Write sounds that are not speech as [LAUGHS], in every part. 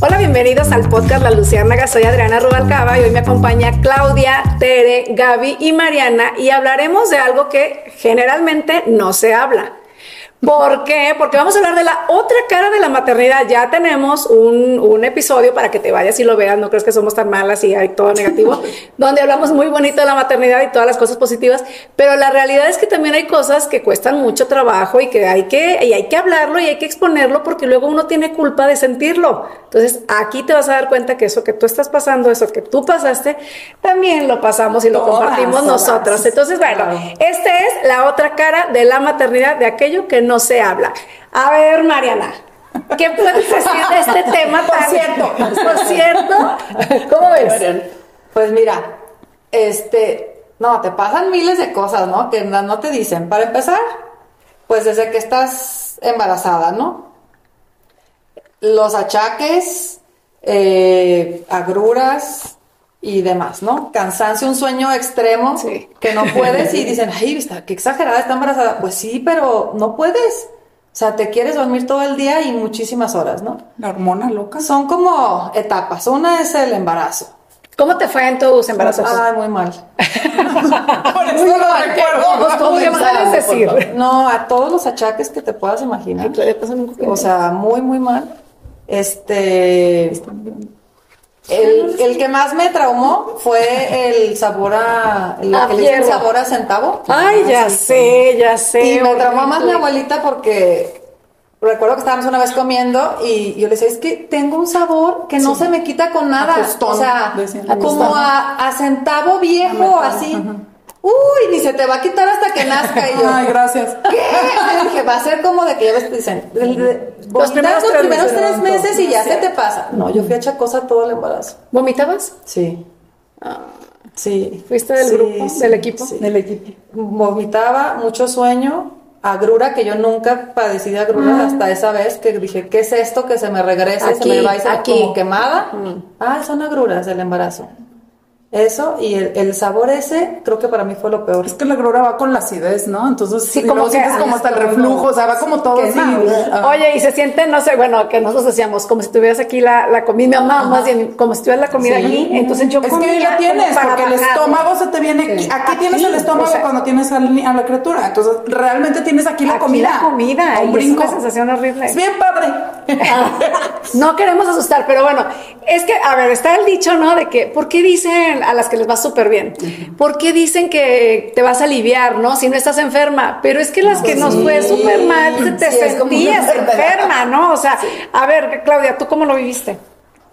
Hola, bienvenidos al podcast La Luciérnaga. Soy Adriana Rubalcaba y hoy me acompaña Claudia, Tere, Gaby y Mariana y hablaremos de algo que generalmente no se habla. ¿Por qué? Porque vamos a hablar de la otra cara de la maternidad. Ya tenemos un, un, episodio para que te vayas y lo veas, no crees que somos tan malas y hay todo negativo, [LAUGHS] donde hablamos muy bonito de la maternidad y todas las cosas positivas, pero la realidad es que también hay cosas que cuestan mucho trabajo y que hay que, y hay que hablarlo y hay que exponerlo porque luego uno tiene culpa de sentirlo. Entonces aquí te vas a dar cuenta que eso que tú estás pasando, eso que tú pasaste, también lo pasamos y lo todas, compartimos todas. nosotras. Entonces, bueno, esta es la otra cara de la maternidad, de aquello que no se habla. A ver, Mariana, ¿qué puedes decir de este [LAUGHS] tema por cierto? Por cierto, ¿cómo ves? Pues mira, este, no, te pasan miles de cosas, ¿no? Que no te dicen. Para empezar, pues desde que estás embarazada, ¿no? Los achaques, eh, agruras, y demás, ¿no? Cansancio, un sueño extremo sí. que no puedes y [LAUGHS] dicen, ay, está, qué exagerada, está embarazada. Pues sí, pero no puedes. O sea, te quieres dormir todo el día y muchísimas horas, ¿no? La hormona loca. Son como etapas. Una es el embarazo. ¿Cómo te fue en tus embarazos? Ay, muy mal. [LAUGHS] Por eso lo recuerdo. ¿Qué puedes decir? No, a todos los achaques que te puedas imaginar. O sea, muy, muy mal. Este... El, el, que más me traumó fue el sabor a. El, que le dicen sabor a centavo. Ay, ya sé, ya sé. Y me traumó más mi abuelita porque recuerdo que estábamos una vez comiendo y yo le decía, es que tengo un sabor que no sí. se me quita con nada. Acostón, o sea, decían. como a, a, centavo viejo, así. Ajá. Uy, ni se te va a quitar hasta que nazca. Y yo, Ay, gracias. ¿Qué? Y dije, va a ser como de que ya ves, dicen, los primeros, los primeros tres meses y ya se te pasa. No, yo fui a chacosa todo el embarazo. ¿Vomitabas? Sí. Ah. Sí. ¿Fuiste del sí, grupo, sí, del equipo? Sí. Del equipo. Vomitaba, mucho sueño, agrura, que yo nunca padecí de agrura mm. hasta esa vez que dije, ¿qué es esto que se me regresa aquí, y se me va y se aquí. como quemada? Mm. Ah, son agruras del embarazo. Eso y el, el, sabor ese, creo que para mí fue lo peor. Es que la grura va con la acidez, ¿no? Entonces, sí, como que sientes como hasta el reflujo, o sea, va como todo así. Ah. Oye, y se siente, no sé, bueno, que nosotros decíamos, como si tuvieras aquí la, la comida, mamá, más bien, como si tuvieras la comida sí. aquí, entonces yo Es comía que ya tienes, porque el estómago se te viene, Sí. aquí, tienes el estómago o sea, cuando tienes a la, a la criatura, entonces realmente tienes aquí la aquí comida. la comida, un y brinco. es una sensación horrible. Es bien padre. No queremos asustar, pero bueno, es que, a ver, está el dicho, ¿no? De que, ¿por qué dicen a las que les va súper bien? ¿Por qué dicen que te vas a aliviar, ¿no? Si no estás enferma. Pero es que las que nos fue súper mal, te Sí, sentías enferma, ¿no? O sea, a ver, Claudia, ¿tú cómo lo viviste?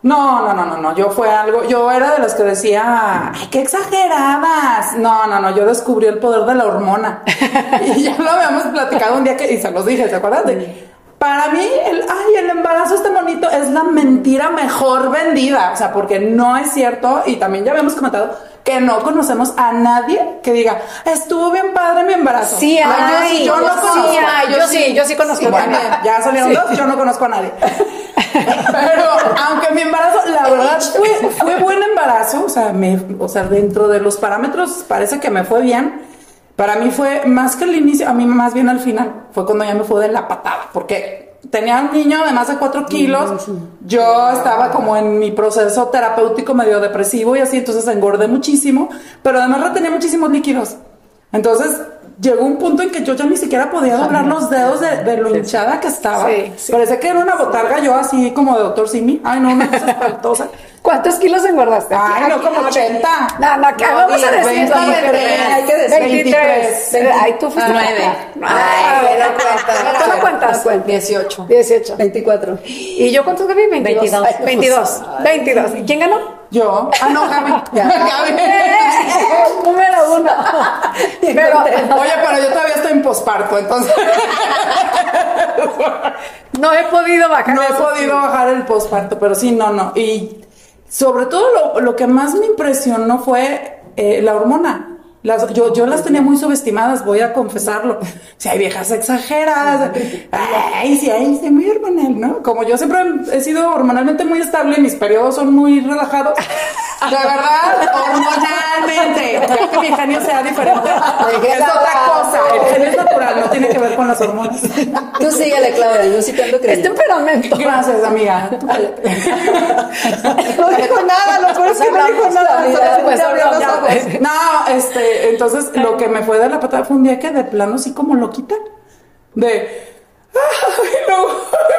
No, no, no, no, no, yo fue algo, yo era de las que decía, ay, qué exageradas. No, no, no, yo descubrí el poder de la hormona. [LAUGHS] y ya lo habíamos platicado un día que, y se los dije, ¿se acuerdan? De, para mí, el, ay, el embarazo está bonito, es la mentira mejor vendida. O sea, porque no es cierto, y también ya habíamos comentado, que no conocemos a nadie que diga, estuvo bien padre mi embarazo. Sí, ay, yo no sí, ay, yo sí, yo sí conozco Sí, a bueno, nadie. ya salieron dos, yo no conozco a nadie. [LAUGHS] Pero aunque mi embarazo, la verdad, fue, fue buen embarazo, o sea, me, o sea, dentro de los parámetros parece que me fue bien. Para mí fue más que el inicio, a mí más bien al final, fue cuando ya me fue de la patada, porque tenía un niño de más de 4 kilos, yo estaba como en mi proceso terapéutico medio depresivo y así, entonces engordé muchísimo, pero además retenía muchísimos líquidos. Entonces llegó un punto en que yo ya ni siquiera podía doblar los dedos de, de lo hinchada que estaba. Sí, sí. Parecía que era una botarga yo así como de doctor Simi. Ay, no, una cosa [LAUGHS] espantosa. ¿Cuántos kilos engordaste? Ay, no, como 80. No, no, que No, vamos a decir 23, no, 23, hay que decir 23. 23. Ay, tú fuiste. Nueve. Ay, pero cuenta. ¿Tú no cuentas? 18. 18. 24. ¿Y yo cuántos gané? 22. 22. Ay, 22. 22. ¿Y quién ganó? Yo. Ah, no, Gaby. [LAUGHS] [LAUGHS] Gaby. [LAUGHS] Número uno. Pero, Oye, pero yo todavía estoy en posparto, entonces no he podido bajar no he podido bajar el posparto, pero sí, no, no. Y sobre todo lo, lo que más me impresionó fue eh, la hormona. Las, yo, yo las tenía muy subestimadas, voy a confesarlo. [LAUGHS] Si hay viejas exageradas, ay, sí, ay, sí, muy hormonal, ¿no? Como yo siempre he sido hormonalmente muy estable, mis periodos son muy relajados. [LAUGHS] De verdad, hormonalmente. Creo que mi genio sea diferente. [LAUGHS] Es otra cosa. El genio es natural, no tiene que ver con las hormonas. Tú síguele, Claudia, yo sí te ando Es creyendo. temperamento. Gracias, amiga. No dijo nada, lo peor es que no dijo nada. Pues. No, este, entonces lo que me fue de la patada fue un día que de plano así como loquita. De. Ay, no.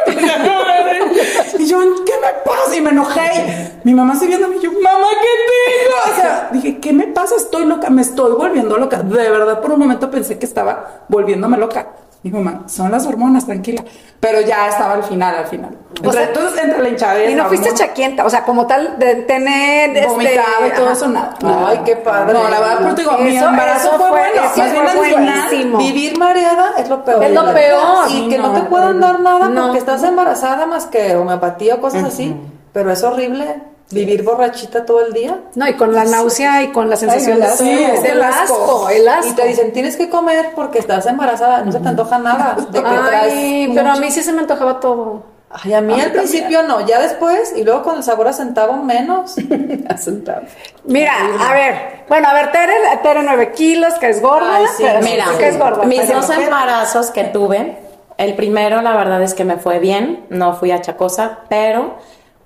[LAUGHS] y yo, ¿qué me pasa? Y me enojé. Mi mamá se viendo y yo, mamá, ¿qué tengo? O sea, dije, ¿qué me pasa? Estoy loca, me estoy volviendo loca. De verdad, por un momento pensé que estaba volviéndome loca. Mi mamá, son las hormonas, tranquila. Pero ya estaba al final, al final. Entre- sea, entonces, entre la hinchadera. Y no la fuiste hormona, chaquienta, o sea, como tal, de tener. este, vomitaba y todo eso, nada. Ay, qué padre. No, la verdad, pues digo, mi embarazo fue, fue- bueno. eso Más bien fue al final, buenísimo. Vivir mareada es lo peor. Es lo peor. Y que No, no te puedan dar nada No. porque estás embarazada más que homeopatía o cosas así. Pero es horrible vivir borrachita todo el día. No, y con la náusea y con la sensación el de asco. sí, es el asco, el asco. Y te dicen, tienes que comer porque estás embarazada. No se te antoja nada. De que Ay, pero a mí sí se me antojaba todo. Ay, a mí al principio no, ya después, y luego con el sabor a centavo menos. [LAUGHS] Asentado. Mira, a ver, bueno, a ver, Tere, Tere 9 kilos, que es gorda, Ay, sí, pero Mira, que es gorda. mis pero- dos embarazos que tuve, el primero la verdad es que me fue bien, no fui achacosa, pero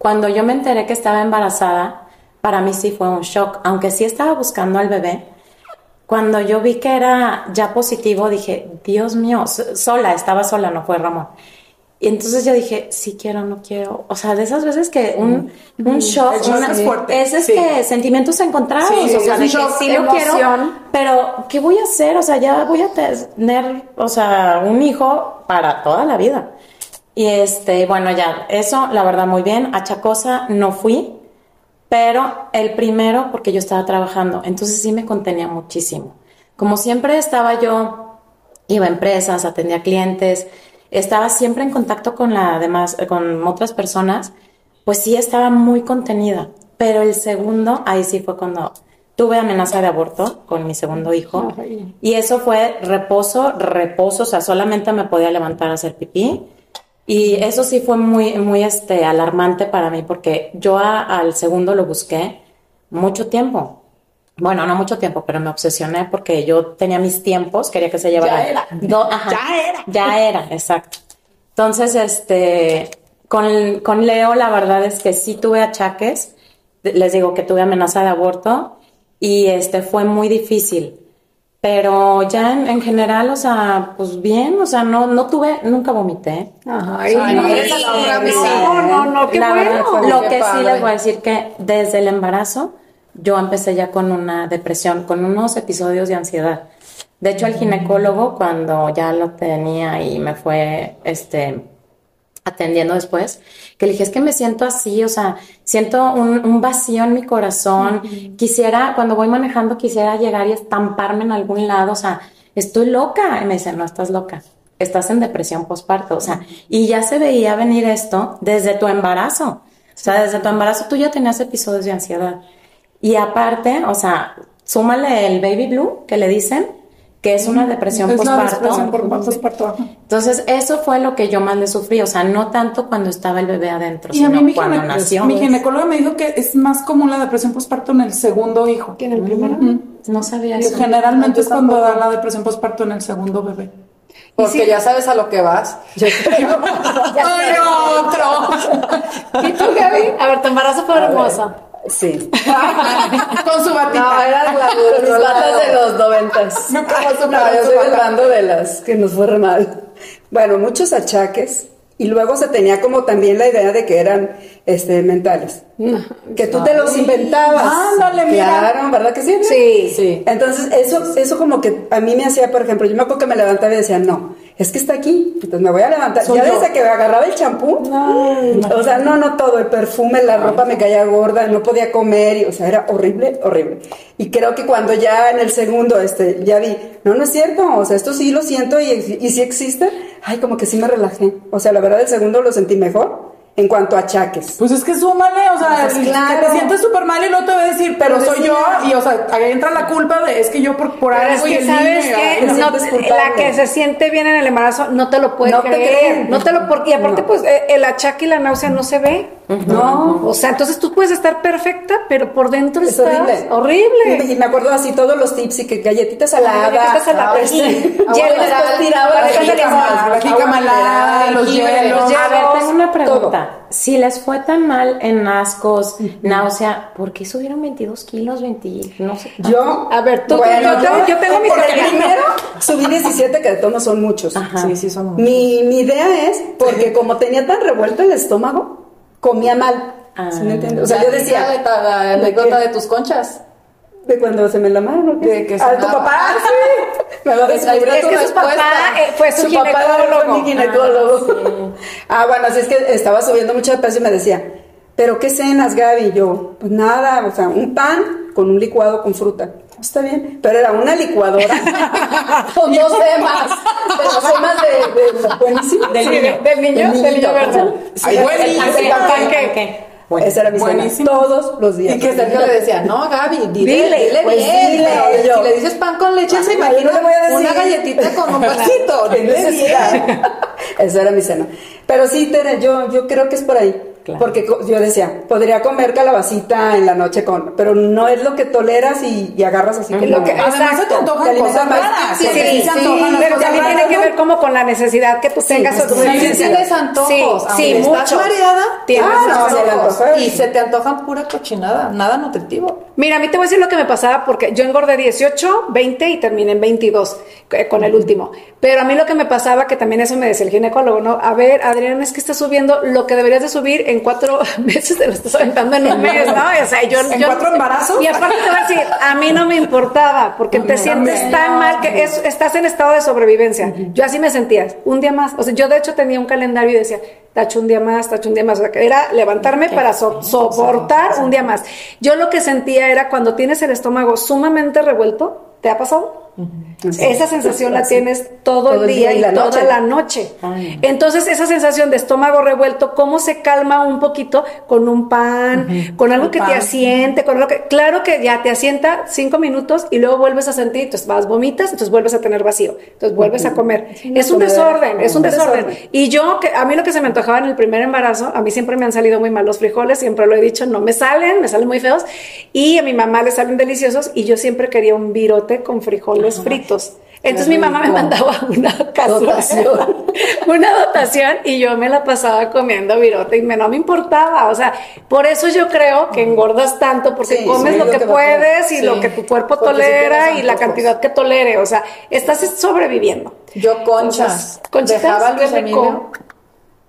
cuando yo me enteré que estaba embarazada, para mí sí fue un shock, aunque sí estaba buscando al bebé. Cuando yo vi que era ya positivo, dije, Dios mío, sola, estaba sola, no fue Ramón. Y entonces yo dije, sí quiero, no quiero. O sea, de esas veces que un, un shock, shock una- es fuerte, es, es sí. que sentimientos encontrados. Sí, o sea, es de un que shock, sí lo quiero, emoción. pero, ¿qué voy a hacer? O sea, ya voy a tener, o sea, un hijo para toda la vida. Y este, bueno, ya, eso, la verdad, muy bien. A Chacosa no fui, pero el primero, porque yo estaba trabajando, entonces sí me contenía muchísimo. Como siempre estaba yo, iba a empresas, atendía clientes, estaba siempre en contacto con la demás, con otras personas, pues sí estaba muy contenida. Pero el segundo, ahí sí fue cuando tuve amenaza de aborto con mi segundo hijo. Y eso fue reposo, reposo, o sea, solamente me podía levantar a hacer pipí. Y eso sí fue muy, muy este, alarmante para mí porque yo a- al segundo lo busqué mucho tiempo. Bueno, no mucho tiempo, pero me obsesioné porque yo tenía mis tiempos, quería que se llevara. Ya era. Ajá. Ya era. Ya era, exacto. Entonces, este, con, con Leo la verdad es que sí tuve achaques. Les digo que tuve amenaza de aborto y este fue muy difícil. Pero ya en, en general, o sea, pues bien, o sea, no, no tuve, nunca vomité. Ay, Ay, no, no, no, no, no, qué bueno. verdad, lo que sí padre. les voy a decir que desde el embarazo yo empecé ya con una depresión, con unos episodios de ansiedad. De hecho, el ginecólogo cuando ya lo tenía y me fue este atendiendo después, que le dije, es que me siento así, o sea, siento un, un vacío en mi corazón, quisiera, cuando voy manejando, quisiera llegar y estamparme en algún lado, o sea, estoy loca. Y me dice, no, estás loca, estás en depresión postparto, o sea, y ya se veía venir esto desde tu embarazo, o sea, desde tu embarazo tú ya tenías episodios de ansiedad. Y aparte, o sea, súmale el baby blue que le dicen, que es una depresión Es por ajá. Entonces, eso fue lo que yo más le sufrí, o sea, no tanto cuando estaba el bebé adentro, Y a sino mí mi, cuando nació. mi ginecólogo me dijo que es más común la depresión postparto en el segundo hijo. ¿Tiene el primero? No sabía Y eso. generalmente es cuando da la depresión postparto en el segundo bebé. Porque ya sabes a lo que vas. [LAUGHS] [LAUGHS] ¡Ay, otro! ¿Y tú, Gaby? A ver, tu embarazo fue hermoso. Sí. [LAUGHS] Con su batita. No, era glamour, Mis no la- patas de los noventas. Su No, yo su soy del pata. bando de las que nos fue re mal. Bueno, muchos achaques. Y luego se tenía como también la idea de que eran este, mentales. Que tú te los inventabas. Ándale, mira. Claro, ¿verdad que sí? Sí. Sí. Entonces, eso, eso como que a mí me hacía, por ejemplo, yo me acuerdo que me levantaba y decía, no, es que está aquí, entonces me voy a levantar. Soy ya yo. desde que me agarraba el champú, o sea, no, no todo, el perfume, la ropa me caía gorda, no podía comer, y, o sea, era horrible, horrible. Y creo que cuando ya en el segundo, este, ya vi, no, no es cierto, o sea, esto sí lo siento y, y sí existe, ay, como que sí me relajé. O sea, la verdad, el segundo lo sentí mejor. En cuanto a achaques. Pues es que súmale, o sea, Pues claro. que te sientes súper mal y luego te va a decir, pero, Pero soy yo, y o sea, ahí entra la culpa de, es que yo por, por es algo y que el sabes que no, la que se siente bien en el embarazo no te lo puede No te creer. creen. No te lo porque y aparte No. pues eh, el achaque y la náusea no se ve. No. O sea, entonces tú puedes estar perfecta, pero por dentro Es estás horrible. horrible. Y me acuerdo así todos los tips y que galletitas. Galletitas tiraba la la jícama, jícama, la los hielos. los A ver, tengo una pregunta. todo. Si les fue tan mal en ascos, náusea, ¿por qué subieron 22 kilos, 20? No sé. Yo, A ver, tú- bueno, yo tengo- yo tengo mi primero subí 17, que de todos modos son muchos. Sí, sí, son muchos. Mi, mi idea es, porque como tenía tan revuelto el estómago, comía mal. Ah. ¿Sí me entiendes? O sea, yo decía, la, la ¿de anécdota de tus conchas. de cuando se me la mano, De que se [LAUGHS] a tu nada. papá, sí. Me a descubrir Es que tu su papá, eh, fue su papá ginecólogo. fue mi ginecólogo. Ah, bueno, así es que estaba subiendo mucho de peso y me decía, ¿pero qué cenas, Gaby? Y yo, pues nada, o sea, un pan con un licuado con fruta. Está bien, pero era una licuadora [LAUGHS] con dos semas, de las semas de, de buenísimo. De- del niño, del niño verde. Ay, el- buenísimo. ¿Qué? Esa era mi cena, Buenísimo. todos los días. Y que Sergio le decía, no, Gaby, dile, Dile, dile, pues bien. dile, pero yo. Si le dices pan con leche, se imagina no le voy a decir. una galletita con un [LAUGHS] pancito. Qué necesidad. Esa era mi cena. Pero sí, Tere, yo, yo creo que es por ahí. Claro. Porque yo decía, podría comer calabacita en la noche con, pero no es lo que toleras y, y agarras así como. Lo que- Además se te antojan cosas más. raras. Sí, sí, las pero también tiene que ver como con la necesidad que tú tengas. pues, o tu sí, tienes antojos. Sí, sí, mucho. mareada, Tienes Ah, antojos. antoja. Y se te antojan pura cochinada, nada nutritivo. Mira, a mí te voy a decir lo que me pasaba porque yo engordé 18, 20 y terminé en 22 eh, con el último. Pero a mí lo que me pasaba, que también eso me decía el ginecólogo, ¿no? A ver, Adrián, es que estás subiendo lo que deberías de subir en cuatro [LAUGHS] meses, te lo estás aventando en un mes, ¿no? O sea, yo, ¿En yo- cuatro embarazos? Y aparte te voy a decir, a mí no me importaba porque te sientes también. tan mal que es- estás en estado de sobrevivencia. Yo así me sentía, un día más. O sea, yo de hecho tenía un calendario y decía, tacho un día más, tacho un día más. O sea, que era levantarme para so- soportar un día más. Yo lo que sentía era cuando tienes el estómago sumamente revuelto, ¿te ha pasado? Esa sensación la tienes todo, el día y, la toda noche. la noche. Entonces, esa sensación de estómago revuelto, ¿cómo se calma un poquito con un pan, con algo que te asiente, con algo que, claro que ya te asienta cinco minutos y luego vuelves a sentir, entonces vas, vomitas, entonces vuelves a tener vacío, entonces vuelves a comer. Es un desorden, es un Un desorden. desorden. Y yo, que a mí lo que se me antojaba en el primer embarazo, a mí siempre me han salido muy mal los frijoles, siempre lo he dicho, no me salen, me salen muy feos, y a mi mamá le salen deliciosos, y yo siempre quería un virote con frijoles fritos. Entonces mi mamá me mandaba [LAUGHS] una cazuela, Dotación. una dotación y yo me la pasaba comiendo virote y me, no me importaba, o sea, por eso yo creo que engordas tanto porque Sí, comes sí, lo que que puedes y lo que tu cuerpo porque tolera y la cantidad que tolere, o sea, estás sobreviviendo. Yo conchas. Entonces, Dejaba a qué Luis rico. Emilio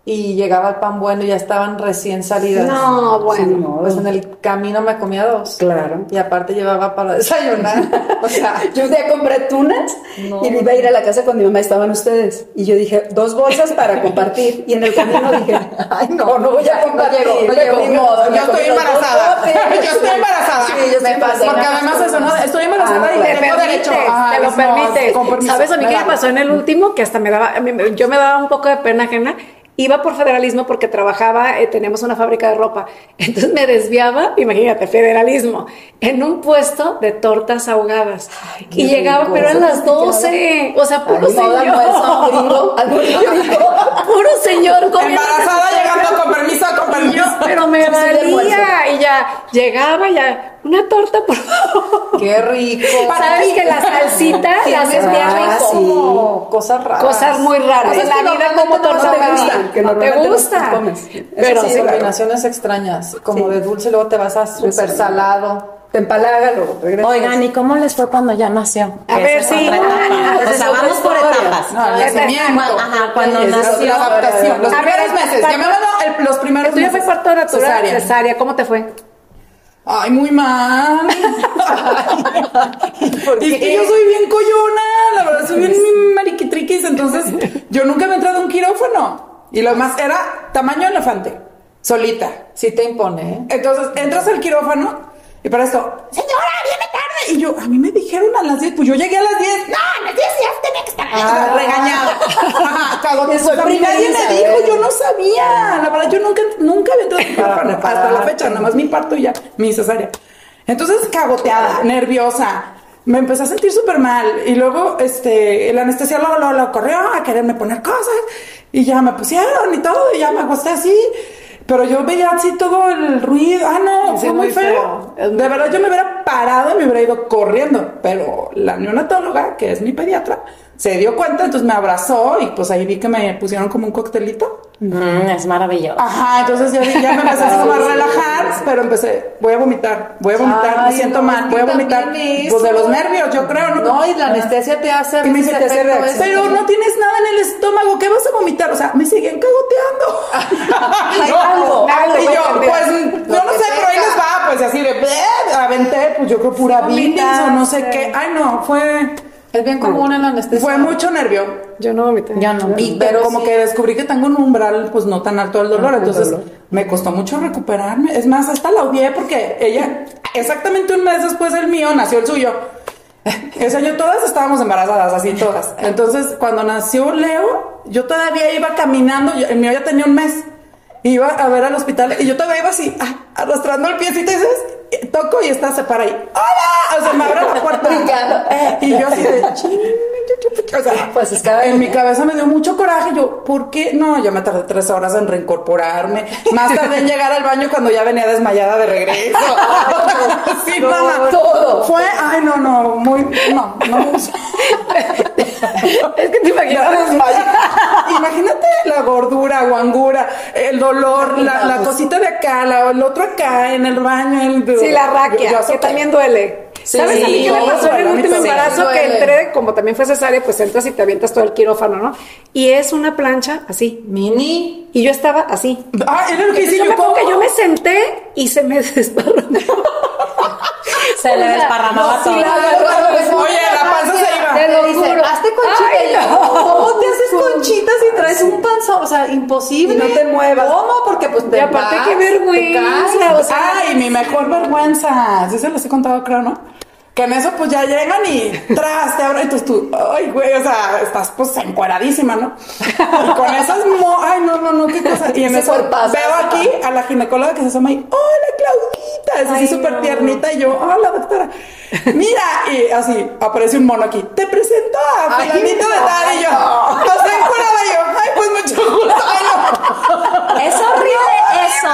y llegaba el pan bueno y ya estaban recién salidas. No, bueno. no. Pues en el camino me comía dos. Claro. Y aparte llevaba para desayunar. [LAUGHS] o sea, [LAUGHS] Yo un día compré tunas No. y iba a ir a la casa cuando mi mamá estaban ustedes. Y yo dije, dos bolsas para compartir. Y en el camino dije, ay, no, no voy a No compartir. no llegó. Ni modo, me Yo estoy dos embarazada. [LAUGHS] Yo estoy embarazada. Sí, yo estoy Me embarazada. Porque además eso, ¿no? Estoy embarazada Ah, y. Te tengo derecho. Ajá, te lo no, permites. con permiso, ¿Sabes a mí me qué me pasó en el último? Que hasta me daba, me- yo me daba un poco de pena ajena. Iba por federalismo porque trabajaba, eh, teníamos una fábrica de ropa. [LAUGHS] Entonces me desviaba, imagínate, federalismo, en un puesto de tortas ahogadas. qué y llegaba, rico, pero eran las sí quedaba. 12. O sea, puro Ay, señor. almuerzo. [LAUGHS] Puro señor Embarazada llegando tortas. con permiso, con permiso. yo, pero me valía. Y ya llegaba, ya, una torta, por favor. qué rico. ¿Sabes que la salsita la haces bien rico? cosas raras. Cosas muy raras. Cosas En la vida como no torta te te gustan, que no te no gusta. comes. Pero sí, combinaciones extrañas, como Sí. de dulce, luego te vas a súper salado. Te empalaga, luego regresas. Oigan, ¿y cómo les fue cuando ya nació? A ver, Esa sí. [LAUGHS] O sea, vamos por etapas. No, el nacimiento. Ajá, cuando es nació. La adaptación. Los A ver, primeros meses. pa- Llamémoslo los primeros El tuyo fue meses. parto natural, cesárea. ¿Cómo te fue? Ay, muy mal. [LAUGHS] ¿Por Y es que qué? yo soy bien coyona, la verdad, soy bien mariquitriquis, entonces yo nunca me he entrado a un quirófano. Y lo más era tamaño elefante, solita. Sí te impone, ¿eh? Entonces entras al quirófano y para esto, señora, viene tarde. Y yo, a mí me dijeron a las 10, pues yo llegué a las 10. No, a las 10 ya tenía que estar. Ah. regañada. [LAUGHS] Cagó. Primero nadie me dijo, yo no sabía. La verdad, yo nunca, nunca había entrado Para hasta la fecha, nada más mi parto y ya, mi cesárea. Entonces, cagoteada, nerviosa. Me empecé a sentir súper mal. Y luego, este, el anestesiólogo lo, lo corrió a quererme poner cosas. Y ya me pusieron y todo. Y ya me acosté así. Pero yo veía así todo el ruido. Ah, no, Sí, fue muy muy feo. feo. De verdad, yo me hubiera parado y me hubiera ido corriendo. Pero la neonatóloga, que es mi pediatra, se dio cuenta, entonces me abrazó. Y pues ahí vi que me pusieron como un coctelito. Mm, es maravilloso. Ajá, entonces ya, ya me empecé así como a relajar, pero empecé, voy a vomitar, voy a vomitar, me Ay, siento no, mal, voy a vomitar. Pues de los nervios, yo creo, ¿no? No, y la anestesia te hace. Y me dice, ese te hace efecto reacción. ese. pero no tienes nada en el estómago, ¿qué vas a vomitar? O sea, me siguen cagoteando. Ay, No, algo, algo y puede yo, cambiar. pues, Lo yo no que sé, pero ahí tenga. les va, pues así de, "Bleh", creo pura bilis o no sé qué. Ay, no, fue, Es bien común en la anestesia. fue mucho nervio. Yo no vomité. Yo no. Y Pero como sí. que descubrí que tengo un umbral pues no tan alto del dolor, el entonces dolor. me costó mucho recuperarme. Es más, hasta la odié porque ella, exactamente un mes después del mío, nació el suyo. Ese año todas estábamos embarazadas, así todas. Entonces, cuando nació Leo, yo todavía iba caminando, yo- el mío ya tenía un mes. Iba a ver al hospital y yo todavía iba así, arrastrando el piecito y dices, toco y está, se para ahí. ¡Hola! O sea, me abre la puerta. [LAUGHS] y yo así de, "Chin". O sea, [LAUGHS] Pues es en mi cabeza me dio mucho coraje. Yo, ¿por qué? No, yo me tardé tres horas en reincorporarme. Más tardé en llegar al baño cuando ya venía desmayada de regreso. [LAUGHS] sí, mamá. todo. Fue, ay, no, no, muy, no, no. Es que te imaginas. [LAUGHS] Imagínate la gordura, guangura, el dolor, la, la cosita de acá, la- el otro acá, en el baño. El, Sí, la raquia, Yo- yo que también duele. Sí, ¿Sabes a mí qué me pasó en el último embarazo? que entré, como también fue cesárea, pues entras y te avientas todo el quirófano, ¿no? Y es una plancha así. Mini. Y yo estaba así. Ah, era lo que hice yo me que yo me senté y se me [LAUGHS] desparramó. Se le desparramaba todo. Oye, la panza se iba. Te lo dice, juro. hazte conchita. [LAUGHS] ¿Cómo te haces conchitas y traes un panzón? O sea, imposible. Y no te muevas. ¿Cómo? Porque pues te Y aparte, vas, qué te vergüenza, caes. o sea, Ay, mi mejor vergüenza. Sí se los he contado, creo, ¿no? Que en eso pues ya llegan y tras, te abren, entonces tú, ay, güey, o sea, estás pues encueradísima, ¿no? Y con esas, mo ay, no, no, no, qué cosa. Y en eso cuerpazo. veo aquí a la ginecóloga que se asoma y, hola, Claudita, es así súper no. tiernita y yo, hola, doctora. Mira, y así, aparece un mono aquí, te presento a fulanito de no, tal, y yo, estoy encuerada, y yo, ay, pues mucho gusto, ay, no. [LAUGHS] Es horrible eso.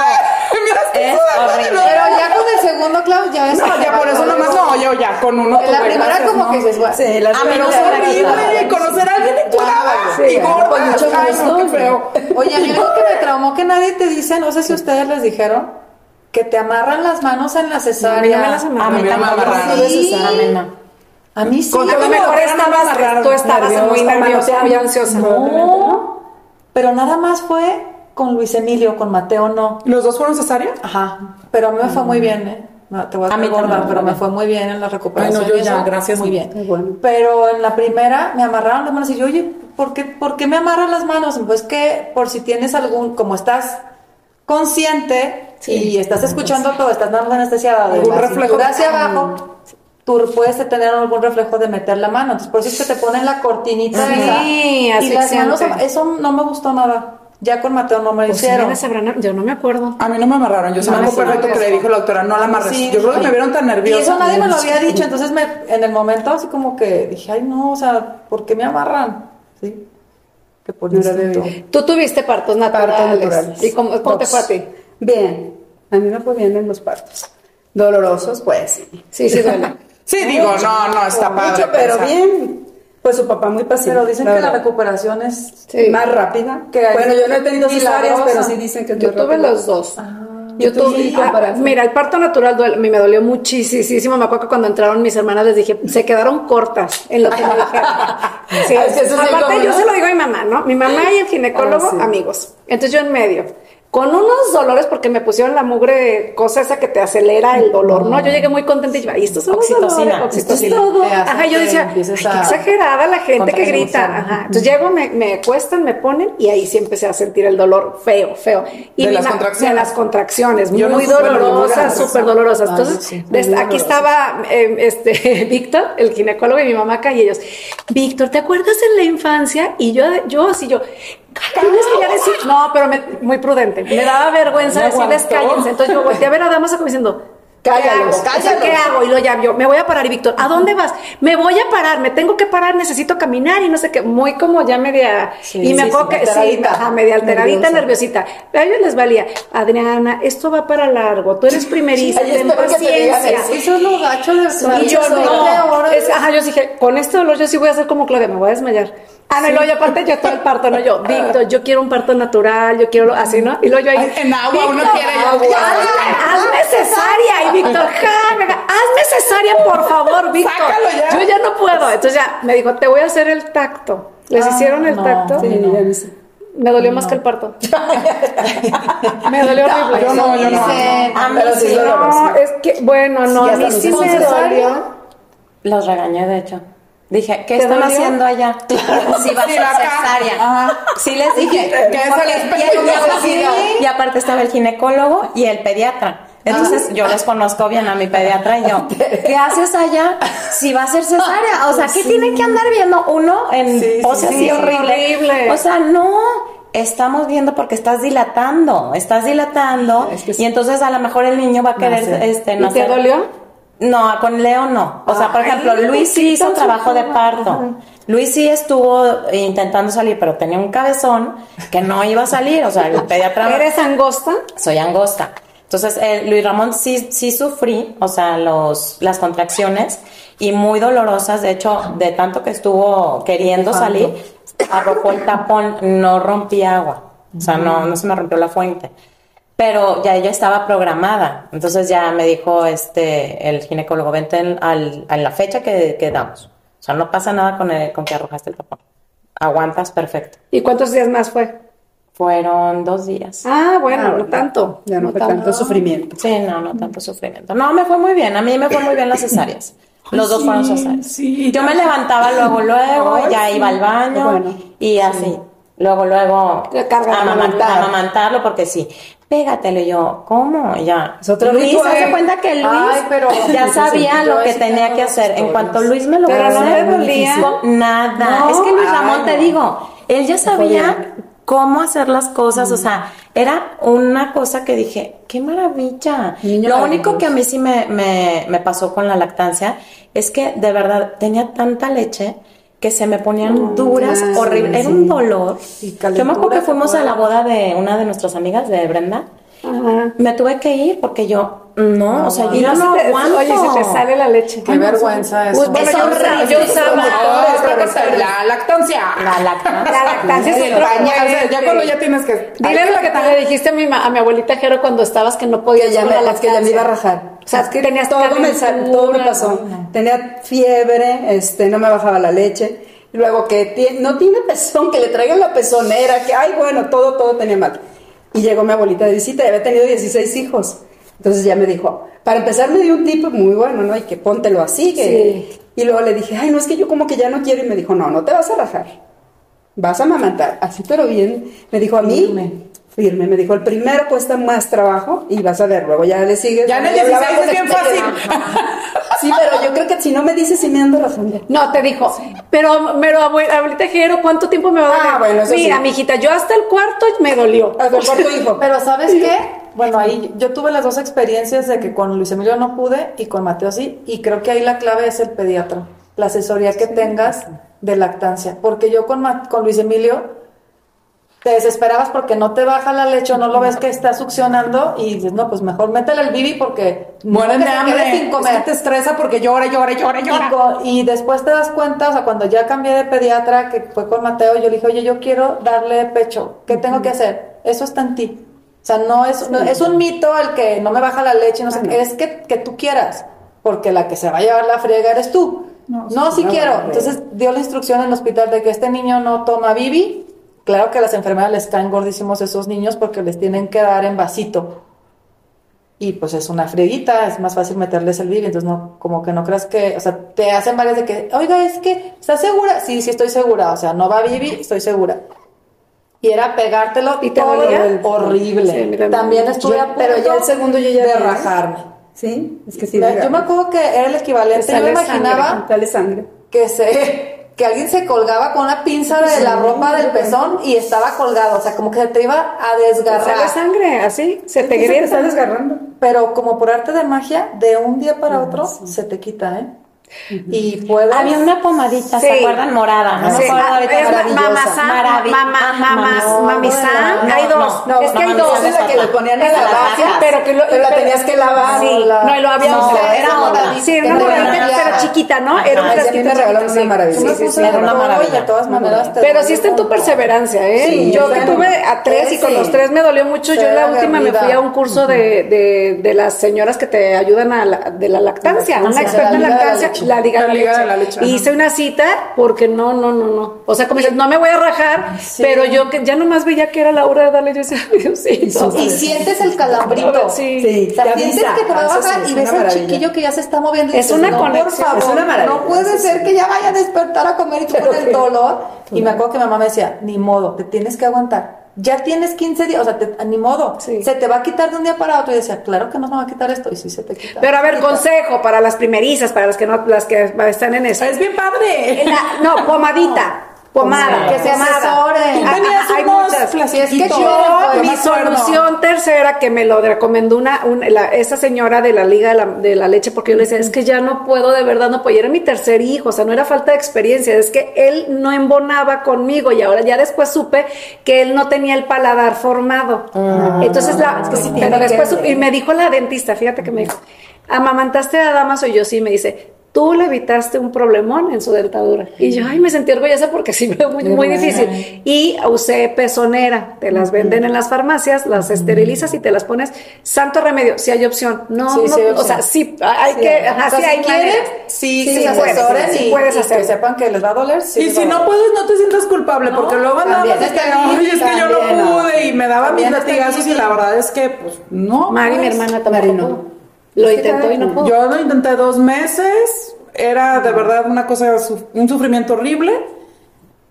[LAUGHS] Es horrible. Pero ya con el segundo, Clau, ya es. No, ya por eso nomás no, yo ya con uno. La primera gracias, como no. que dices, bueno. Sí, A mí no es horrible conocer a alguien encuadrada Sí, y gorda. con mucho gusto. feo. Oye, a [LAUGHS] mí algo que me traumó que nadie te dice, no sé si ustedes les dijeron, que te amarran las manos en la cesárea. No, a mí no me las A amarran. A mí no me amarraron. Sí. A mí no. A mí sí. Lo como mejor estabas, tú estabas Nerviosa, muy nerviosa, muy ansiosa. No, pero nada más fue con Luis Emilio, con Mateo no. ¿Los dos fueron cesárea? Ajá, pero a mí me fue muy bien, ¿eh? No, te voy a, A mí pero me fue muy bien en la recuperación. Ay, no, yo ya, gracias. Muy bien. Bueno. Pero en la primera me amarraron las manos y yo, oye, ¿por qué, ¿por qué me amarran las manos? Pues que por si tienes algún, como estás consciente y estás escuchando todo, estás dando anestesiada de la reflejo. hacia abajo, tú puedes tener algún reflejo de meter la mano. Entonces, por eso es que te ponen la cortinita Sí, esa. Y las manos, eso no me gustó nada. Ya con Mateo no me lo Pues hicieron. me sabrán- yo no me acuerdo. A mí no me amarraron. Yo me No, acuerdo sí, perfecto que le dijo la doctora, no la amarres. Sí, yo creo que sí. me vieron tan nerviosa. Y eso nadie me lo había dicho, entonces me, en el momento así como que dije, ay no, o sea, ¿por qué me amarran? Sí. Que por. Tú tuviste partos naturales. Partos naturales. ¿Y cómo, cómo te fue a ti? Bien. A mí me fue bien en los partos. Dolorosos, pues sí. Sí, sí duele. [LAUGHS] Sí, digo, no, no, está padre. Mucho, pero pensar. bien. Pues su papá muy paciente. Pero dicen que la recuperación es... Sí. Más rápida. Que bueno, yo no he tenido cesáreas, pero sí dicen que es Yo más tuve rápida. los dos. ¿Y Yo tuve, sí ah, mira, el parto natural duele- a mí me dolió muchísimo. Me acuerdo que cuando entraron mis hermanas les dije, se quedaron cortas en lo que me dijeron. [LAUGHS] Sí, Es que eso es aparte, yo se lo digo a mi mamá, ¿no? Mi mamá y el ginecólogo, Ah, sí. amigos. Entonces yo en medio. Con unos dolores porque me pusieron la mugre cosa esa que te acelera el dolor, ¿no? Yo llegué muy contenta y dije, "Ay, estos son los Oxitocina. dolores, es oxitocina". todo. Ajá, yo decía, "Ay, empieces qué exagerada la gente que grita. Ajá. Entonces llego, me, me cuestan, me ponen y ahí sí empecé a sentir el dolor feo, feo. Y De mi las ma- contracciones. De las contracciones, Yo muy dolorosas, súper dolorosas. Ay, Entonces, sí, aquí estaba eh, este [LAUGHS] Víctor, el ginecólogo y mi mamá acá y ellos, Víctor, ¿te acuerdas en la infancia? Y yo, yo así yo, tienes que ya decir, no, pero me- muy prudente, me daba vergüenza decirles cállense. Entonces yo volteé a ver a Damas como diciendo, ¿qué Cállalos, hago? O sea, cállalos. ¿qué hago? Y lo llamo yo, me voy a parar y Víctor, ¿a dónde vas? Me voy a parar, me tengo que parar, necesito caminar y no sé qué, muy como ya media, y me sí, sí, que sí, ajá, media alteradita, nerviosita. A ellos les valía, Adriana, esto va para largo, tú eres primerista, ten paciencia. eso. Es lo gacho de Y yo no, es- ajá, yo dije, con este dolor yo sí voy a hacer como Claudia, me voy a desmayar. Ah, no, y luego yo aparte yo todo el parto, no, yo, Víctor, yo quiero un parto natural, yo quiero así, ¿no? Y luego yo ahí, en agua, uno "Víctor, quiere ya- hazme, hazme cesárea, y Víctor, ja, hazme cesárea, por favor, Víctor. Sácalo ya. Yo ya no puedo. Entonces ya me dijo, te voy a hacer el tacto. ¿Les hicieron el no. tacto? Sí, ya me sé. Me dolió más que el parto. [LAUGHS] me dolió horrible. yo no, yo no. A mí Pero sí sí. No, es que, bueno, no, Sí, a mí sí me dolió. Los regañé, de hecho. Dije, ¿qué ¿Te están dolió? haciendo allá? [LAUGHS] Sí, va a Sí, ser cesárea. Ajá. Sí les dije. Que es porque- el y, y aparte estaba el ginecólogo y el pediatra. Entonces yo los conozco bien a mi pediatra y yo, ¿qué haces allá? Si va a ser cesárea. O sea, ¿qué tienen que andar viendo uno en Sí, pose sí, así sí, horrible? horrible. O sea, no. Estamos viendo porque estás dilatando, estás dilatando Es que sí. y entonces a lo mejor el niño va a querer Nacer. este ¿Y te nacer. dolió? No, con Leo no. O sea, por Ay, ejemplo, Luis sí hizo trabajo de parto. Ajá. Luis sí estuvo intentando salir, pero tenía un cabezón que no iba a salir. O sea, el pediatra. ¿Eres angosta? Soy angosta. Entonces, eh, Luis Ramón sí, sí sufrí, o sea, los, las contracciones y muy dolorosas. De hecho, de tanto que estuvo queriendo salir, arrojó el tapón, no rompí agua. O sea, no, no se me rompió la fuente. Pero ya ella estaba programada. Entonces ya me dijo este el ginecólogo, vente en- al- a la fecha que, que damos. O sea, no pasa nada con, el- con que arrojaste el tapón. Aguantas perfecto. ¿Y cuántos días más fue? Fueron dos días. Ah, bueno, Ah, no tanto. Ya no fue tanto. tanto sufrimiento. Sí, no, no tanto sufrimiento. No, me fue muy bien. A mí me fue muy bien las cesáreas. Los dos fueron cesáreas. sí. Yo me levantaba luego, luego, Ay, ya sí. iba al baño Bueno, y así. Luego, luego, Te cargan a amaman- amamantar. amamantarlo porque sí. Pégatelo Y yo, ¿cómo? Y Ya. Es otro Luis, ritual. se cuenta que Luis Ay, pero- ya sabía lo que tenía que hacer. En cuanto Luis me lo Pero no hacer, le dolía. Nada. No, es que Luis ay, Ramón, te digo, él ya sabía cómo hacer las cosas, o sea, era una cosa que dije, qué maravilla. Niño Lo único que a mí sí me, me, me pasó con la lactancia es que de verdad tenía tanta leche que se me ponían duras, claro, horrible, era un dolor. Y Yo me acuerdo que fuimos a la boda de una de nuestras amigas, de Brenda. Ajá. Me tuve que ir porque yo, no, o sea, yo Y no no se te- aguanto. oye, se te sale la leche. Qué vergüenza eso. Uy, bueno, Es yo usaba, horrible. yo usaba. No, pero está la lactancia. La lactancia. La lactancia es otro pañal, o sea, ya fuerte. cuando ya tienes que. Dile lo que te le dijiste a mi, a mi abuelita Jero cuando estabas que no podías ya me, que ya me iba a rajar. O sea, que tenías todo me, todo me pasó. Tenía fiebre, este, no me bajaba la leche. Luego que ti- no tiene pezón, que le traigan la pezonera, que ay, bueno, todo, todo tenía mal. Y llegó mi abuelita de visita, y había tenido 16 hijos. Entonces ya me dijo, para empezar me dio un tip muy bueno, ¿no? Y que póntelo así, que... Y luego le dije, ay, no, es que yo como que ya no quiero. Y me dijo, no, no te vas a rajar. Vas a amamantar. Así, pero bien. Me dijo a mí, Firme. firme. Me dijo, el primero cuesta más trabajo y vas a ver, luego ya le sigues. Ya en el Yo hablaba 16 con es bien fácil. [LAUGHS] Sí, pero yo creo que si no me dices, sí me ando rajando. No, te dijo, pero, pero abue- abuelita Jero, ¿cuánto tiempo me va a doler? Ah, bueno, eso Mira, sí. mijita, yo hasta el cuarto me dolió. Hasta el cuarto hijo. [LAUGHS] Pero ¿sabes qué? Bueno, ahí yo tuve las dos experiencias de que con Luis Emilio no pude y con Mateo sí, y creo que ahí la clave es el pediatra, la asesoría que tengas de lactancia, porque yo con, con Luis Emilio te desesperabas porque no te baja la leche o no lo ves que está succionando y dices, no, pues mejor métele el bibi porque Mueren no de hambre. sin Es comer. que te estresa porque llora, llora, llora, Y, llora. y después te das cuenta, o sea, cuando ya cambié de pediatra, que fue con Mateo, yo le dije, oye, yo quiero darle pecho, ¿qué tengo que hacer? Eso está en ti. O sea, no es, no- es un mito el que no me baja la leche, no sé qué, es que, que tú quieras, porque la que se va a llevar la friega eres tú. No, sí no, quiero. no, Entonces dio la instrucción en el hospital de que este niño no toma bibi claro que a las enfermeras les caen gordísimos esos niños porque les tienen que dar en vasito. Y pues es una frieguita, es más fácil meterles el bibi, entonces no, como que no creas que, o sea, te hacen varias de que, oiga, es que, ¿estás segura? Sí, sí estoy segura, o sea, no va bibi, estoy segura. Y era pegártelo ¿Y te todo dolía? horrible. Sí, También yo- estuve a punto pero ya el segundo yo ya de rajarme. Sí, es que sí. Yo me acuerdo que era el equivalente, yo me imaginaba sangre. que se que alguien se colgaba con una pinza de la ropa del pezón y estaba colgado, o sea, como que se te iba a desgarrar. sangre, así, se te Te grieta. está desgarrando. Pero como por arte de magia, de un día para otro se te quita, ¿eh? Y puedes Había una pomadita, Sí. ¿se acuerdan? Morada. No Sí, ahorita. es maravillosa. Maravi- mamá, mami- mamizán, no, hay no, dos. no, es que no, hay dos. Es la que le ponían en la sí, pero que lo, pero la tenías que lavar. Sí, la- no, y lo había No, era, otra. Sí, era una moradita, pero chiquita, ¿no? Era un frasquito me regalaron una maravilla. Sí, sí, era una maravilla. de todas maneras Pero sí está en tu perseverancia, ¿eh? Sí, yo que tuve a tres y con los tres me dolió mucho. Yo la última me fui a un curso de, las señoras que te ayudan a la, de la lactancia, una experta en lactancia, leche. la liga, La de, liga leche. de la leche, Y ajá. hice una cita porque no, no, no, no. O sea, como dices, no me voy a rajar, pero yo que ya nomás veía que era la hora de darle, yo decía, [LAUGHS] Diosito. Y sientes el calambrito. Sí. Sí, O sea, te sientes avisa. que te va a bajar y ves al chiquillo que ya se está moviendo. y Es dices, una no, conexión, Por favor, es una maravilla, no puede ser que ya vaya a despertar a comer y tú con [LAUGHS] el dolor. Y me acuerdo que mi mamá me decía, ni modo, te tienes que aguantar. Ya tienes 15 días, o sea, te- ni modo. Sí. Se te va a quitar de un día para otro. Y decía, claro que no me va a quitar esto. Y sí se te quita. Pero a ver, Se consejo para las primerizas, para las que no, las que están en eso. Es bien padre. La- no, pomadita. [LAUGHS] Pomada, Que se asesoren. Ah, ah, hay muchas. plastiquitos. Yo, Yo mi solución tercera que me lo recomendó una, la- esa señora de la Liga de la, de la Leche, porque yo le decía, es que ya no puedo, de verdad no puedo. Y era mi tercer hijo, o sea, no era falta de experiencia, es que él no embonaba conmigo y ahora ya después supe que él no tenía el paladar formado. Entonces, la, pero tiene después que- supe- y me dijo la dentista, fíjate que me dijo, amamantaste a Damaso y yo sí, me dice, tú le evitaste un problemón en su dentadura. Y yo, ay, me sentí orgullosa porque sí me muy, muy difícil. Y usé pezonera, te las venden en las farmacias, las esterilizas y te las pones. Santo remedio, si hay opción. No, Sí, no, sí hay o sea, sí, hay Sí, que, o ajá, sea, si hay quieren, sí, Sí, que se puedes, asesoren sí y, puedes y hacerlo. que sepan que les va a doler. sí Y si no puedes, no te sientas culpable, porque luego también más es que, ay, es que yo no también, no. pude y me daba mis También latigazos y la verdad es que, pues, no. Mari, mi hermana. Mari, no. Lo intentó y no pudo. Yo lo intenté dos meses, era de verdad una cosa, un sufrimiento horrible.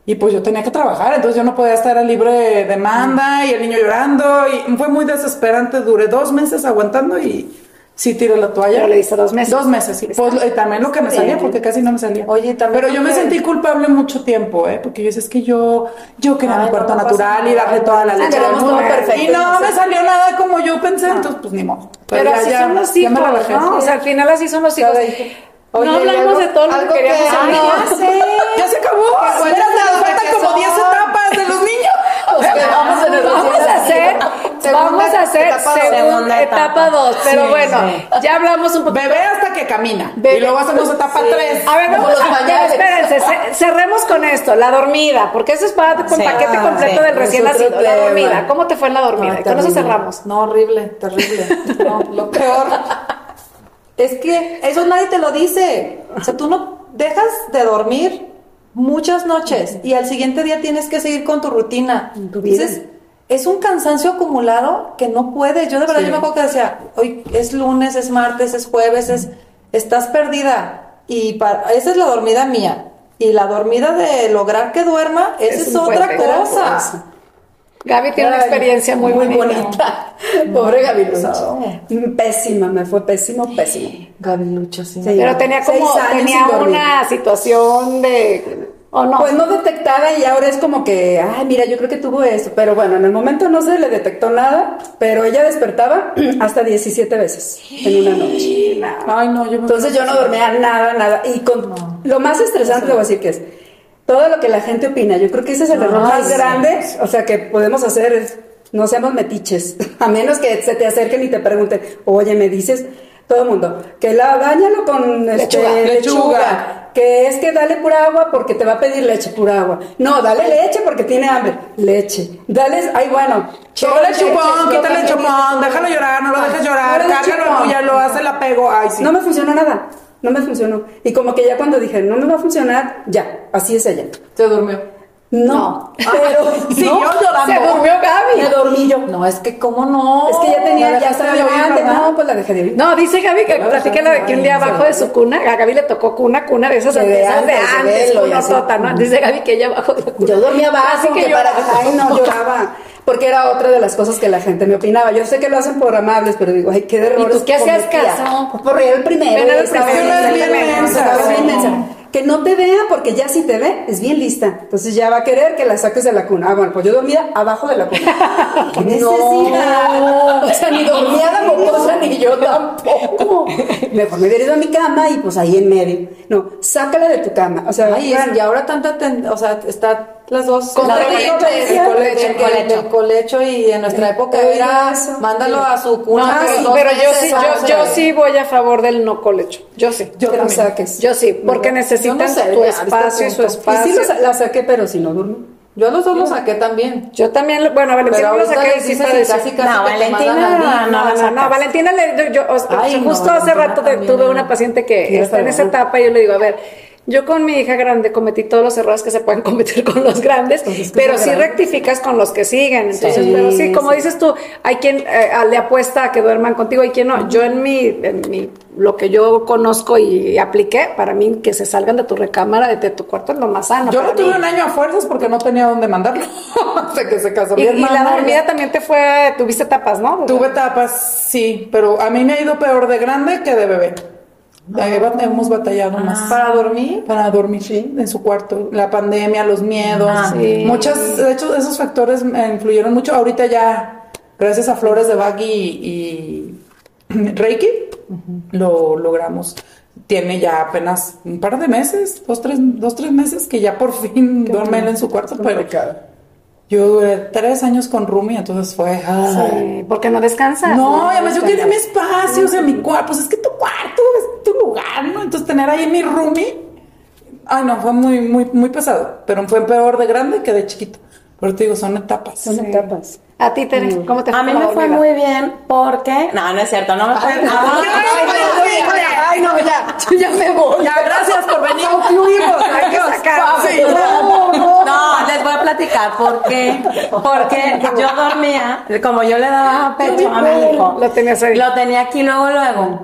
Y pues yo tenía que trabajar, entonces yo no podía estar a libre demanda y el niño llorando. Y fue muy desesperante. Duré dos meses aguantando y sí tiré la toalla. Pero le diste dos meses. Dos meses, sí. Pues eh, también lo que me salía, porque casi no me salía. Oye, también Pero yo me sentí culpable mucho tiempo, ¿eh? Porque yo decía, es que yo, yo quería Ay, mi pasa natural y darle toda la leche del queremos mundo. todo perfecto. Y no me salió nada como yo pensé, entonces pues ni modo. Pero así ya- son los hijos. ¿no? O sea, al final así son los hijos. Oye, no hablamos de todo lo que queríamos que- hablar. Ya sé. Ya se acabó. Espérate, nos faltan como son. 10 etapas de los niños. Vamos en el Vamos a hacer, Segunda vamos a hacer etapa dos. segunda etapa etapa. 2, pero Sí, bueno, sí. ya hablamos un poquito. Bebé hasta que camina. Bebé. Y luego hacemos etapa 3. A ver, vamos los a, pañales. espérense, ce- cerremos con esto, la dormida, porque eso es para con Sí. paquete Ah, completo sí. del recién nacido, la dormida. ¿Cómo te fue en la dormida? Ay, y con eso cerramos. No, horrible, terrible. No, lo peor es que eso nadie te lo dice. O sea, tú no dejas de dormir muchas noches y al siguiente día tienes que seguir con tu rutina. tu vida. Entonces, es un cansancio acumulado que no puedes. Yo de verdad yo me acuerdo que decía, hoy es lunes, es martes, es jueves, es estás perdida y para, esa es la dormida mía. Y la dormida de lograr que duerma, esa Es otra cosa. Gaby tiene una experiencia muy, muy bonita. bonita. [LAUGHS] Pobre Gaby Lucha. no. Pésima, me fue pésimo, pésimo. Gabilucha, sí. Sí. Pero tenía como, tenía una situación de, o no. Pues no detectada y ahora es como que, ay, mira, yo creo que tuvo eso. Pero bueno, en el momento no se le detectó nada, pero ella despertaba [CLEARS THROAT] hasta 17 veces en una noche. Ay, no, yo me Entonces yo no dormía nada, nada. Y con lo más estresante, te voy a decir que es todo lo que la gente opina. Yo creo que ese es el error más sí. grande, o sea, que podemos hacer es, no seamos metiches. [LAUGHS] A menos que se te acerquen y te pregunten, oye, me dices, todo el mundo, que la bañalo con este, lechuga. Que es que dale pura agua porque te va a pedir leche, pura agua. No, dale leche porque tiene hambre, leche. Dale, ay, bueno. Ponle chupón, quítale chupón, déjalo llorar, no lo dejes llorar, cárgalo, lo hace el apego. Ay, sí. No me funcionó nada, no me funcionó. Y como que ya cuando dije, no me va a funcionar, ya, así es ella. Se durmió. No, pero [LAUGHS] Siguió llorando. Se durmió Gaby. me dormí yo. No, es que cómo no. Es que ya tenía, ya estaba. ¿verdad? No, pues la dejé de oír. No, dice Gaby que platica la de que un día abajo de su cuna, a Gaby le tocó cuna, cuna de esas De antes, de antes, velo y una sota, ¿no? Dice Gaby que ella abajo de la cuna. Yo dormía abajo, Así que para ay no [LAUGHS] lloraba, porque era otra de las cosas que la gente me opinaba. Yo sé que lo hacen por amables, pero digo, ay, qué errores. tú qué hacías caso? Pues por el primero, Era el primero, era Que no te vea, porque ya si te ve, es bien lista. Entonces ya va a querer que la saques de la cuna. Ah, bueno, pues yo dormía abajo de la cuna. [LAUGHS] ¿Qué necesidad? O sea, ni dormía la mocosa, ni yo tampoco. [LAUGHS] Mejor me hubiera ido a mi cama y pues ahí en medio. No, sácala de tu cama. O sea, Ay, es- y ahora tanta, ten- o sea, está las dos. Con la el colecho. y en nuestra época era eso. mándalo a su No, cuna. pero, dos pero yo sí, yo, yo sí voy a favor del no colecho. Yo sí. Yo que lo saques. Yo sí, porque necesitan no tu espacio y su ahorita Y sí espacio. la saqué, pero si no durmo. Yo a los dos los saqué también. Yo también, lo- bueno, Pero Valentina lo saqué sí casi casi No, Valentina, no. No, no, no. Valentina, le, yo, Ay, no, justo hace rato tuve una paciente que está en esa etapa y yo le digo, a ver, yo con mi hija grande cometí todos los errores que se pueden [LAUGHS] cometer con los grandes, pero sí rectificas con los que siguen. Entonces, Sí, pero sí, como sí. dices tú, hay quien eh, le apuesta a que duerman contigo y quien no. Yo en mi, en mi, lo que yo conozco y apliqué, para mí que se salgan de tu recámara, de, de tu cuarto es lo más sano. Yo lo tuve un año a fuerzas porque no tenía dónde mandarlo. [LAUGHS] Hasta que se casó Y, mi y la dormida también te fue, tuviste tapas, ¿no? Tuve tapas, sí, pero a mí me ha ido peor de grande que de bebé. Eh, hemos batallado más. Para dormir. Para dormir, sí, en su cuarto. La pandemia, los miedos. sí. Muchas, de hecho, esos factores me influyeron mucho. Ahorita ya, gracias a Flores de Baggy y, y [CLEARS THROAT] Reiki, lo logramos. Tiene ya apenas un par de meses, dos, tres, dos, tres meses, que ya por [LAUGHS] fin duerme él en su cuarto, pero yo duré tres años con Rumi, entonces fue... ay. Sí, porque no descansas. No, y además yo quería mi espacio, o sea, mi cuarto, pues es que tu cuarto es tu lugar, ¿no? Entonces tener ahí mi roomie, ay no, fue muy, muy, muy pesado, pero fue peor de grande que de chiquito. Pero te digo, son etapas. Son etapas. A ti, Tere, ¿cómo te fue A mí me fue muy bien porque. No, no es cierto, no me fue. Ay, ay, no, ya, yo ya me voy. Ya, gracias por venir. Concluimos, hay que sacar. Sí. No, les voy a platicar por qué. Porque yo dormía, como yo le daba pecho a mi hijo. Lo tenías ahí. Lo tenía aquí luego, luego.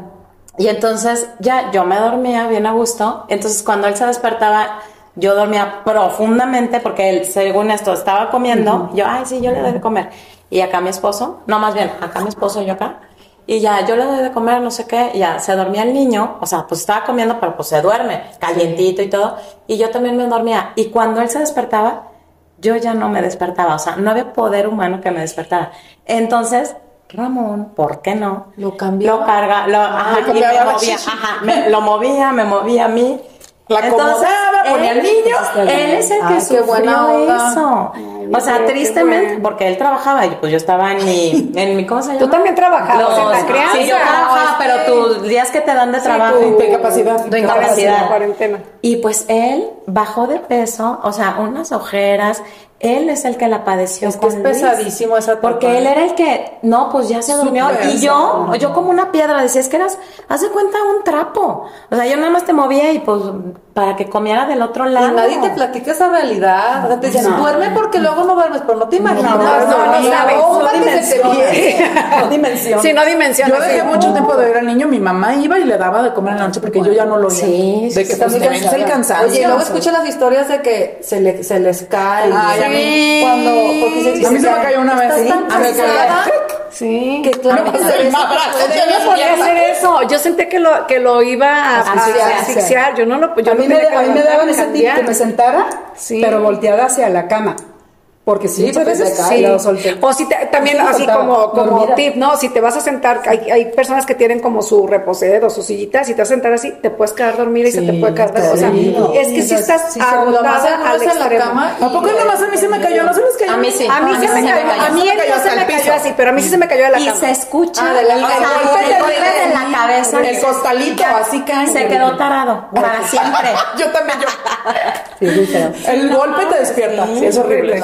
Y entonces ya yo me dormía bien a gusto. Entonces cuando él se despertaba, yo dormía profundamente porque él, según esto, estaba comiendo. Yo, ay, sí, yo le doy de comer. Y acá mi esposo, no, más bien, acá mi esposo y yo acá. Y ya, yo le doy de comer, no sé qué, y ya se dormía el niño, o sea, pues estaba comiendo, pero pues se duerme, calientito y todo, y yo también me dormía. Y cuando él se despertaba, yo ya no me despertaba, o sea, no había poder humano que me despertara. Entonces, Ramón, ¿por qué no? Lo cambiaba. Lo carga, lo, ajá, y me cambiaba la movía, chichi. ajá, me- lo movía, me movía a mí. La acomodaba, ponía al niño. Él es el que Ay, sufrió buena onda. eso. o sea, tristemente, bueno. porque él trabajaba y pues yo estaba en mi, [LAUGHS] en mi ¿cómo se llama? Tú también trabajabas en la crianza. Sí, yo trabajaba, pero tus días que te dan de trabajo. tu- tu incapacidad. Tu incapacidad. La cuarentena. Y pues él bajó de peso, o sea, unas ojeras. Él es el que la padeció. Es que es con pesadísimo esa etapa. Porque él era el que, no, pues ya se durmió. Y yo, yo como una piedra, decía, es que eras, haz de cuenta un trapo. O sea, yo nada más te movía y pues para que comiera del otro Y lado. nadie te platica esa realidad. O sea, te dicen, No. duerme porque luego no duermes, pero no te imaginas. no, no sabes, no viene. [LAUGHS] No dimensión. Sí, no dimensiones. Yo dejé sí. mucho tiempo de ver al niño, mi mamá iba y le daba de comer en la noche porque yo ya no lo oía. Sí, de que Está pues, vence el cansancio. Oye, y luego escucha las historias de que se, le, se les cae. Ay, a mí- Cuando, porque se, A mí se me cayó una vez. Sí, a mí se Sí. que claro que se les Yo no podía hacer eso. Yo sentí que lo, que lo iba a, a Asfixiar. Yo no lo yo a no mí, me, daban ese tip que me sentara, Sí. pero volteada hacia la cama. Porque si Sí, muchas veces te sí. O si te- también así como, como dormida. tip, ¿no? Si te vas a sentar, hay, hay personas que tienen como su reposedo, su sillita, si te vas a sentar así, te puedes quedar dormida y se te puede caer. O sea, sí. es que si estás Sí, agotada al en la extremo. cama. ¿A poco nada más a mí se me cayó? ¿No se les cayó? A mí sí. A mí se me cayó, a mí Se me él cayó no se me cayó así, pero a mí sí se me cayó de la Y cama. se escucha Ah, de la- o sea, el golpe de- la cabeza. El costalito, así cae. Se quedó tarado para [LAUGHS] siempre. Yo también, yo. El golpe te despierta. Sí, es horrible.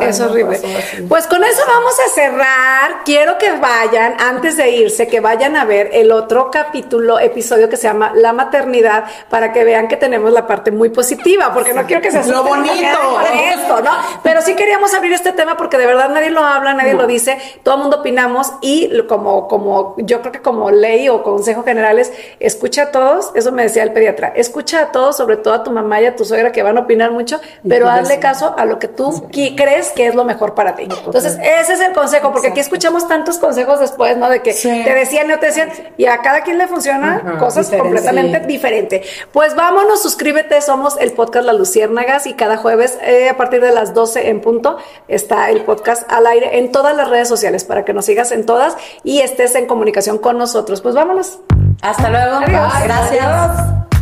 Es horrible. Pues con eso vamos a cerrar. Quiero que vayan, antes de irse, que vayan a ver el otro capítulo, episodio que se llama La maternidad, para que vean que tenemos la parte muy positiva, porque no quiero que se Lo bonito. esto, ¿no? Pero sí queríamos abrir este tema porque de verdad nadie lo habla, nadie lo dice, todo el mundo opinamos y como, como, yo creo que como ley o consejo general es, escucha a todos, eso me decía el pediatra, escucha a todos, sobre todo a tu mamá y a tu suegra que van a opinar mucho, pero hazle caso a lo que tú crees que es lo mejor para ti. Entonces, ese es el consejo, porque aquí escuchamos tantos consejos después, ¿no? De que Sí. te decían, no te decían, y a cada quien le funciona cosas diferente. completamente diferente. Pues vámonos, suscríbete, somos el podcast Las Luciérnagas y cada jueves eh, a partir de las 12 en punto está el podcast al aire en todas las redes sociales para que nos sigas en todas y estés en comunicación con nosotros. Pues vámonos. Hasta luego. Adiós. Gracias.